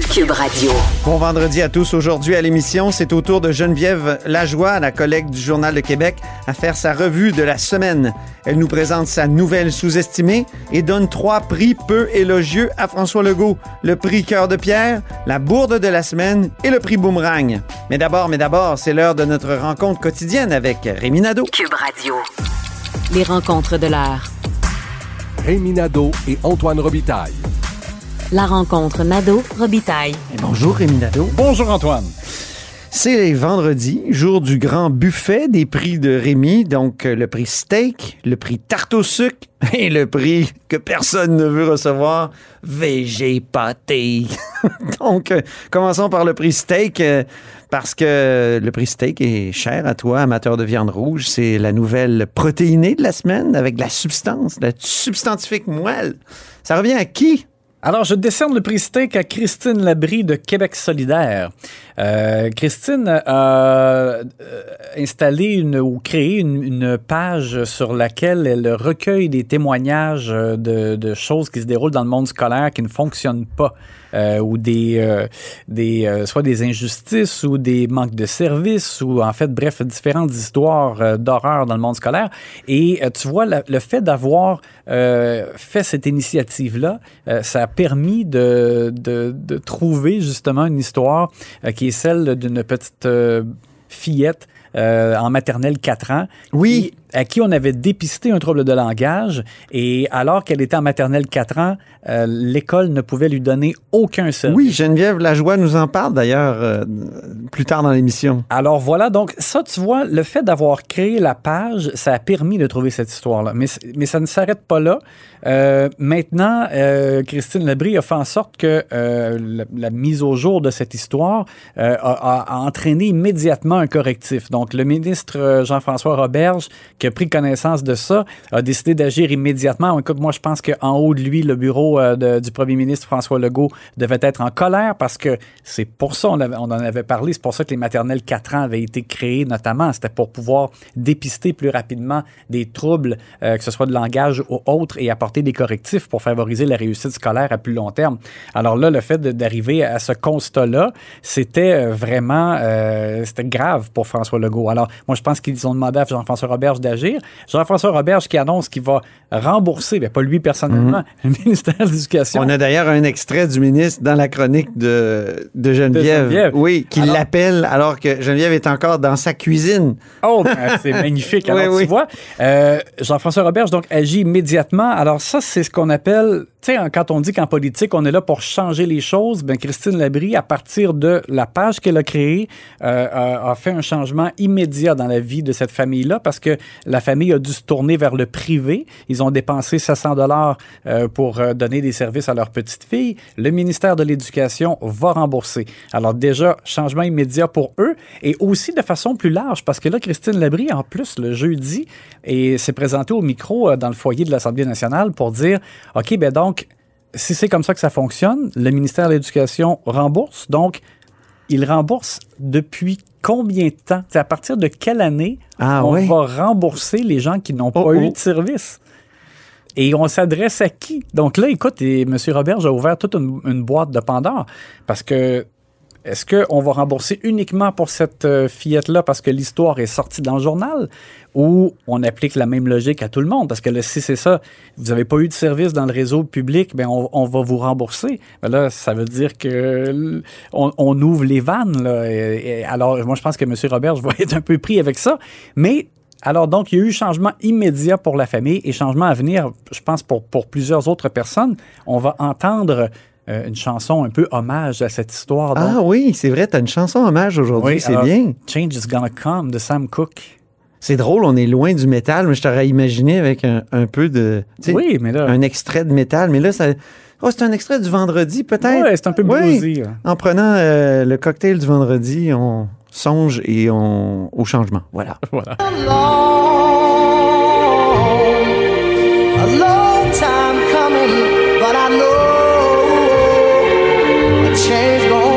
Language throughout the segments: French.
Cube Radio. Bon vendredi à tous. Aujourd'hui à l'émission, c'est au tour de Geneviève Lajoie, la collègue du Journal de Québec, à faire sa revue de la semaine. Elle nous présente sa nouvelle sous-estimée et donne trois prix peu élogieux à François Legault. Le prix Cœur de Pierre, la bourde de la semaine et le prix Boomerang. Mais d'abord, mais d'abord, c'est l'heure de notre rencontre quotidienne avec Rémi Nadeau. Cube Radio. Les rencontres de l'heure. Rémi Nadeau et Antoine Robitaille. La rencontre Nadeau-Robitaille. Et bonjour Rémi Nadeau. Bonjour Antoine. C'est vendredi, jour du grand buffet des prix de Rémi, donc euh, le prix steak, le prix tarte au sucre et le prix que personne ne veut recevoir, VG pâté. donc, euh, commençons par le prix steak, euh, parce que le prix steak est cher à toi, amateur de viande rouge. C'est la nouvelle protéinée de la semaine avec de la substance, de la substantifique moelle. Ça revient à qui? Alors, je décerne le prix steak à Christine Labrie de Québec solidaire. Euh, Christine a euh, installé une, ou créé une, page sur laquelle elle recueille des témoignages de, choses qui se déroulent dans le monde scolaire qui ne fonctionnent pas. Euh, ou des, euh, des euh, soit des injustices ou des manques de services ou en fait bref différentes histoires d'horreur dans le monde scolaire et tu vois le, le fait d'avoir fait cette initiative là ça a permis de, de, de, trouver justement une histoire qui est celle d'une petite fillette euh, en maternelle 4 ans. Oui. À qui on avait dépisté un trouble de langage et alors qu'elle était en maternelle 4 ans, euh, l'école ne pouvait lui donner aucun service. Oui, Geneviève Lajoie nous en parle d'ailleurs euh, plus tard dans l'émission. Alors voilà, donc ça, tu vois, le fait d'avoir créé la page, ça a permis de trouver cette histoire-là. Mais, mais ça ne s'arrête pas là. Euh, maintenant, Christine Lebris a fait en sorte que la, la, mise au jour de cette histoire a, a, entraîné immédiatement un correctif. Donc, le ministre Jean-François Roberge, a pris connaissance de ça, a décidé d'agir immédiatement. Écoute, moi, je pense qu'en haut de lui, le bureau de, du premier ministre François Legault devait être en colère parce que c'est pour ça, on, on en avait parlé, c'est pour ça que les maternelles 4 ans avaient été créées notamment. C'était pour pouvoir dépister plus rapidement des troubles, que ce soit de langage ou autres, et apporter des correctifs pour favoriser la réussite scolaire à plus long terme. Alors là, le fait d'arriver à ce constat-là, c'était vraiment euh, c'était grave pour François Legault. Alors, moi, je pense qu'ils ont demandé à Jean-François Roberge Jean-François Roberge qui annonce qu'il va rembourser, mais pas lui personnellement, mm -hmm. le ministère de l'Éducation. On a d'ailleurs un extrait du ministre dans la chronique de, de, Geneviève, de Geneviève. Oui, qui l'appelle alors que Geneviève est encore dans sa cuisine. Oh, ben, c'est magnifique. Alors, oui, tu oui. vois, euh, Jean-François Roberge, donc, agit immédiatement. Alors, ça, c'est ce qu'on appelle, tu sais, quand on dit qu'en politique, on est là pour changer les choses, ben Christine Labrie, à partir de la page qu'elle a créée, euh, a, a, fait un changement immédiat dans la vie de cette famille-là parce que la famille a dû se tourner vers le privé. Ils ont dépensé 700 dollars euh, pour euh, donner des services à leur petite fille. Le ministère de l'Éducation va rembourser. Alors déjà, changement immédiat pour eux et aussi de façon plus large parce que là, Christine Labrie, en plus, le jeudi, s'est présentée au micro euh, dans le foyer de l'Assemblée nationale pour dire, OK, ben donc, si c'est comme ça que ça fonctionne, le ministère de l'Éducation rembourse. Donc, il rembourse depuis combien de temps? C'est à partir de quelle année ah, on oui. va rembourser les gens qui n'ont pas oh, eu oh. de service? Et on s'adresse à qui? Donc là, écoute, et M. Robert a ouvert toute une, une boîte de Pandore parce que est-ce qu'on va rembourser uniquement pour cette euh, fillette-là parce que l'histoire est sortie dans le journal ou on applique la même logique à tout le monde? Parce que si c'est ça, vous n'avez pas eu de service dans le réseau public, bien, on, va vous rembourser. Ben là, ça veut dire que on, ouvre les vannes. Alors, moi, je pense que M. Robert, je vais être un peu pris avec ça. Mais alors, donc, il y a eu changement immédiat pour la famille et changement à venir, je pense, pour plusieurs autres personnes. On va entendre euh, une chanson un peu hommage à cette histoire. Donc. Ah oui, c'est vrai, tu as une chanson hommage aujourd'hui, oui, c'est bien. Change is Gonna Come de Sam Cooke. C'est drôle, on est loin du métal, mais je t'aurais imaginé avec un, un peu de. Oui, mais là. Un extrait de métal, mais là, ça. Oh, c'est un extrait du vendredi, peut-être? Oui, c'est un peu bluesy. Oui. En prenant euh, le cocktail du vendredi, on songe et on au changement. Voilà. voilà. A long time coming, but I know change going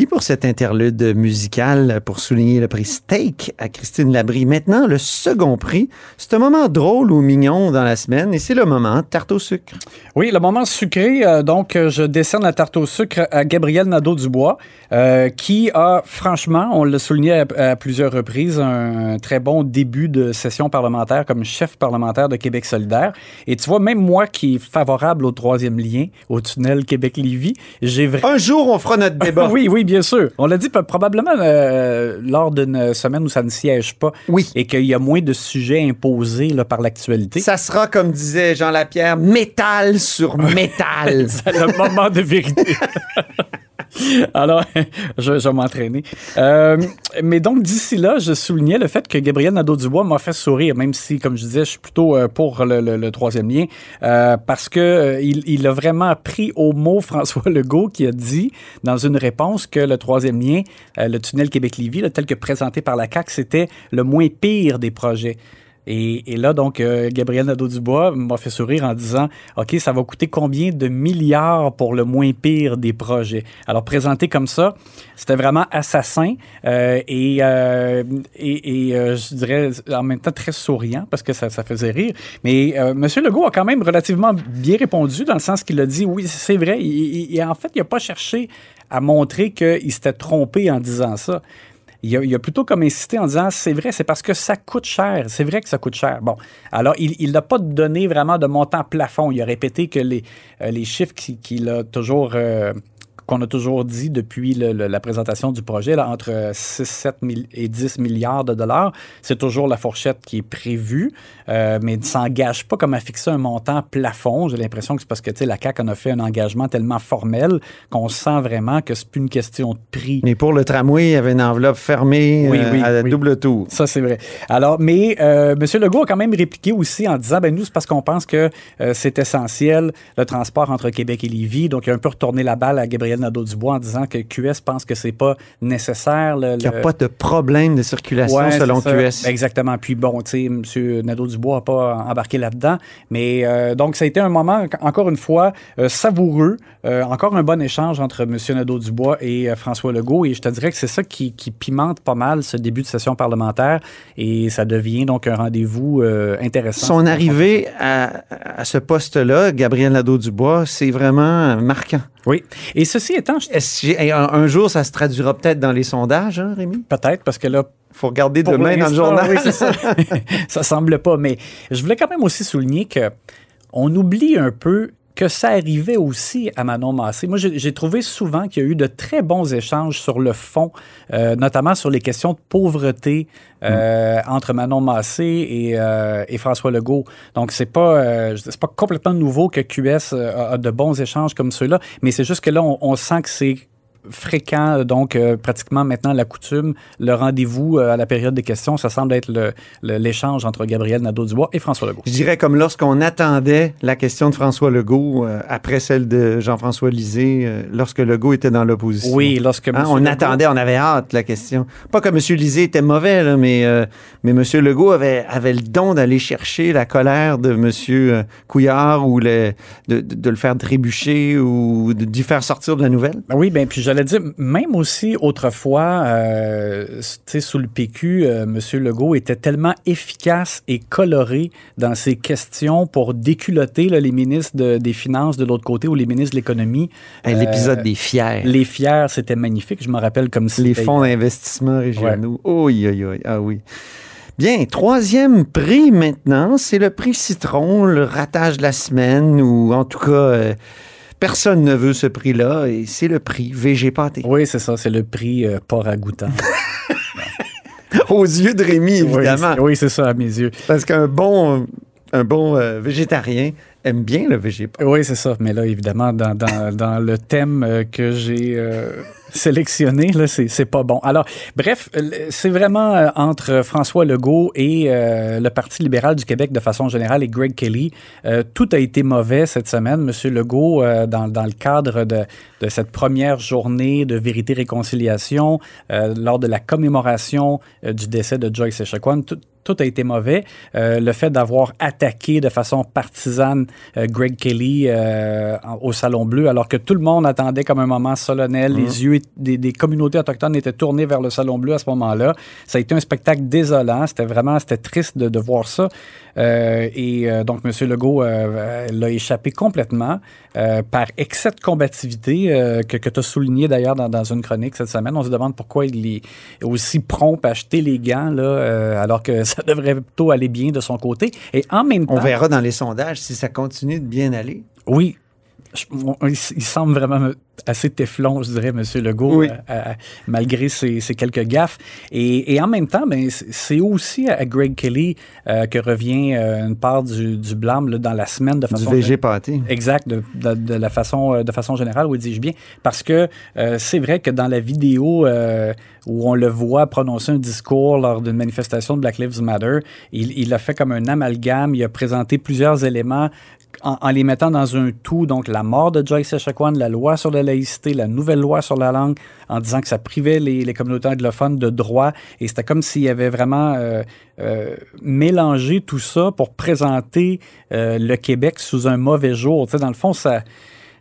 pour cette interlude musicale pour souligner le prix Steak à Christine Labrie. Maintenant, le second prix. C'est un moment drôle ou mignon dans la semaine et c'est le moment tarte au sucre. Oui, le moment sucré. euh, donc, euh, je décerne la tarte au sucre à Gabriel Nadeau-Dubois, euh, qui a, franchement, on l'a souligné à, à plusieurs reprises, un, très bon début de session parlementaire comme chef parlementaire de Québec solidaire. Et tu vois, même moi qui est favorable au troisième lien, au tunnel Québec-Lévis, j'ai vraiment... Un jour, on fera notre débat. Oui, oui, bien sûr. On l'a dit probablement euh, lors d'une semaine où ça ne siège pas Oui. et qu'il y a moins de sujets imposés là, par l'actualité. Ça sera, comme disait Jean Lapierre, métal sur métal. C'est le moment de vérité. Alors, je, je vais m'entraîner. Euh, mais donc, d'ici là, je soulignais le fait que Gabriel Nadeau-Dubois m'a fait sourire, même si, comme je disais, je suis plutôt euh, pour le, le- le troisième lien, euh, parce que euh, il, il a vraiment pris au mot François Legault qui a dit, dans une réponse, que le troisième lien, euh, le tunnel Québec-Lévis, tel que présenté par la CAQ, c'était le moins pire des projets. Et, et là, donc, euh, Gabriel Nadeau-Dubois m'a fait sourire en disant OK, ça va coûter combien de milliards pour le moins pire des projets? Alors, présenté comme ça, c'était vraiment assassin euh, et, euh, et, et, euh, je dirais en même temps très souriant parce que ça, ça faisait rire. Mais euh, M. Legault a quand même relativement bien répondu dans le sens qu'il a dit oui, c'est vrai. Il- en fait, il n'a pas cherché à montrer qu'il s'était trompé en disant ça. Il a, a plutôt comme insisté en disant c'est vrai, c'est parce que ça coûte cher. C'est vrai que ça coûte cher. Bon, alors il n'a pas donné vraiment de montant plafond. Il a répété que les, euh, les chiffres qui- qu'il a toujours. euh, qu'on a toujours dit depuis le- le- la présentation du projet, là, entre 6, 7 000 et 10 milliards de dollars, c'est toujours la fourchette qui est prévue, euh, mais ne s'engage pas comme à fixer un montant plafond. J'ai l'impression que c'est parce que tu sais, la CAQ en a fait un engagement tellement formel qu'on sent vraiment que c'est plus une question de prix. Mais pour le tramway, il y avait une enveloppe fermée Oui, euh, à oui. double tour. Ça, c'est vrai. Alors, mais euh, M. Legault a quand même répliqué aussi en disant, ben nous, c'est parce qu'on pense que euh, c'est essentiel, le transport entre Québec et Lévis. Donc, il a un peu retourné la balle à Gabriel Nadeau-Dubois en disant que QS pense que c'est pas nécessaire. le- Il n'y a le- pas de problème de circulation Ouais, selon. QS. Exactement. Puis bon, tu sais, M. Nadeau-Dubois n'a pas embarqué là-dedans. Mais euh, donc, ça a été un moment, encore une fois, euh, savoureux. Euh, encore un bon échange entre M. Nadeau-Dubois et François Legault. Et je te dirais que c'est ça qui, qui pimente pas mal ce début de session parlementaire. Et ça devient donc un rendez-vous intéressant. Son arrivée à, à ce poste-là, Gabriel Nadeau-Dubois, c'est vraiment marquant. Oui. Et ceci étant, je- Est-ce que- un, un jour, ça se traduira peut-être dans les sondages, hein, Rémi? peut-être, parce que là, faut regarder demain dans le journal. oui, c'est ça. ça semble pas. Mais je voulais quand même aussi souligner que on oublie un peu que ça arrivait aussi à Manon Massé. Moi, j'ai trouvé souvent qu'il y a eu de très bons échanges sur le fond, euh, notamment sur les questions de pauvreté euh, entre Manon Massé et, euh, et François Legault. Donc, c'est pas, c'est pas complètement nouveau que QS a, a de bons échanges comme ceux-là, mais c'est juste que là, on, on sent que c'est fréquent, donc euh, pratiquement maintenant la coutume, le rendez-vous euh, à la période des questions, ça semble être l'échange entre Gabriel Nadeau-Dubois et François Legault. Je dirais comme lorsqu'on attendait la question de François Legault euh, après celle de Jean-François Lisée, euh, lorsque Legault était dans l'opposition. Oui, lorsque Hein, on Legault- attendait, on avait hâte la question. Pas que M. Lisée était mauvais, là, mais, euh, mais M. Legault avait, avait le don d'aller chercher la colère de M. euh, Couillard ou le, de, de- de le faire trébucher ou d'y faire sortir de la nouvelle. Ben Oui, ben puis j'allais dire, même aussi autrefois, euh, tu sais, sous le PQ, euh, M. Legault était tellement efficace et coloré dans ses questions pour déculotter là, les ministres de- des Finances de l'autre côté ou les ministres de l'Économie. Hey, Euh, L'épisode des fiers. Les fiers, c'était magnifique. Je me rappelle comme si Les fonds d'investissement régionaux. Oui, oui, oui. Ah oui. Bien, troisième prix maintenant, c'est le prix Citron, le ratage de la semaine, ou en tout cas, euh, personne ne veut ce prix-là, et c'est le prix VG Pâté. Oui, c'est ça, c'est le prix euh, pas ragoûtant. Aux yeux de Rémi, évidemment. Oui, c'est- Oui, ça, à mes yeux. Parce qu'un bon, un bon euh, végétarien aime bien le Pâté. Oui, c'est ça. Mais là, évidemment, dans, dans, dans le thème euh, que j'ai euh, sélectionné, là, c'est, c'est pas bon. Alors, bref, euh, c'est vraiment euh, entre François Legault et euh, le Parti libéral du Québec de façon générale et Greg Kelly. Euh, tout a été mauvais cette semaine. Monsieur Legault, dans, dans le cadre de, de cette première journée de vérité-réconciliation, lors de la commémoration du décès de Joyce Echaquan, tout, tout a été mauvais. Euh, le fait d'avoir attaqué de façon partisane euh, Greg Kelly euh, au Salon Bleu, alors que tout le monde attendait comme un moment solennel, les yeux des, des communautés autochtones étaient tournés vers le Salon Bleu à ce moment-là. Ça a été un spectacle désolant. C'était vraiment, c'était triste de, de voir ça. Et donc, M. Legault l'a échappé complètement par excès de combativité que, que tu as souligné d'ailleurs dans, dans une chronique cette semaine. On se demande pourquoi il est aussi prompt à acheter les gants là, alors que ça devrait plutôt aller bien de son côté. Et en même temps, On verra dans les sondages si ça continue de bien aller. oui, il, semble vraiment assez téflon, je dirais, M. Legault, Oui. euh, euh, malgré ses, ses quelques gaffes. Et, et en même temps, ben, c'est aussi à Greg Kelly euh, que revient euh, une part du, du blâme là, dans la semaine de Du façon... VG pâté. Exact, de, de- de la façon, de façon générale, oui, dis-je bien. Parce que c'est vrai que dans la vidéo où on le voit prononcer un discours lors d'une manifestation de Black Lives Matter, il, il a fait comme un amalgame, il a présenté plusieurs éléments en, les mettant dans un tout, donc la mort de Joyce Echaquan, la loi sur la laïcité, la nouvelle loi sur la langue, en disant que ça privait les, communautés anglophones de droits. Et c'était comme s'il y avait vraiment euh, euh, mélangé tout ça pour présenter euh, le Québec sous un mauvais jour. Tu sais, dans le fond, ça,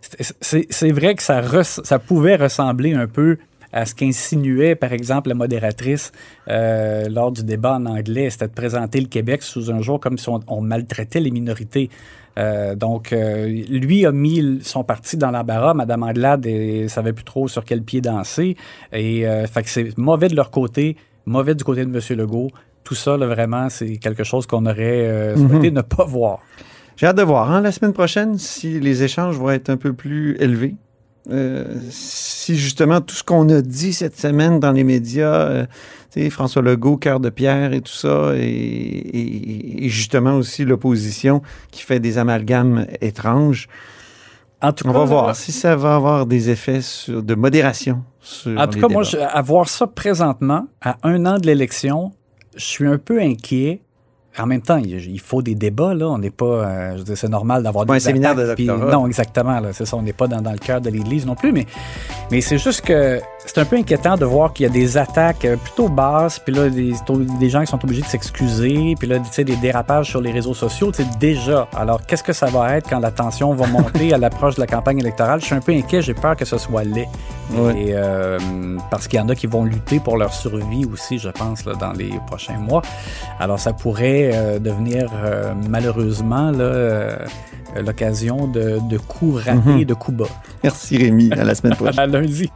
c'est- vrai que ça pouvait ressembler un peu à ce qu'insinuait, par exemple, la modératrice euh, lors du débat en anglais, c'était de présenter le Québec sous un jour comme si on, on maltraitait les minorités. Euh, donc, euh, lui a mis son parti dans l'embarras. Madame Anglade ne savait plus trop sur quel pied danser. Et fait que c'est mauvais de leur côté, mauvais du côté de M. Legault. Tout ça, là, vraiment, c'est quelque chose qu'on aurait euh, souhaité ne pas voir. J'ai hâte de voir hein, la semaine prochaine si les échanges vont être un peu plus élevés. Euh, si justement tout ce qu'on a dit cette semaine dans les médias, euh, François Legault, cœur de pierre et tout ça, et, et- et justement aussi l'opposition qui fait des amalgames étranges, En tout on cas, va voir si ça va avoir des effets sur- de modération. Sur En tout les cas, moi, je- à voir ça présentement, à un an de l'élection, je suis un peu inquiet. En même temps, il, faut des débats, là. On n'est pas. euh, je c'est normal d'avoir des un séminaire de. Non, exactement, là. C'est ça. On n'est pas dans, dans le cœur de l'Église non plus. Mais, mais c'est juste que c'est un peu inquiétant de voir qu'il y a des attaques euh, plutôt basses, puis là, des, des gens qui sont obligés de s'excuser, puis là, tu sais, des dérapages sur les réseaux sociaux, tu sais, déjà. Alors, qu'est-ce que ça va être quand la tension va monter à l'approche de la campagne électorale? Je suis un peu inquiet. J'ai peur que ce soit laid. Et euh, parce qu'il y en a qui vont lutter pour leur survie aussi, je pense, là, dans les prochains mois. Alors, ça pourrait euh, devenir euh, malheureusement là, euh, l'occasion de, de coups ratés, Mhm. de coups bas. Merci Rémi, à la semaine prochaine. À lundi.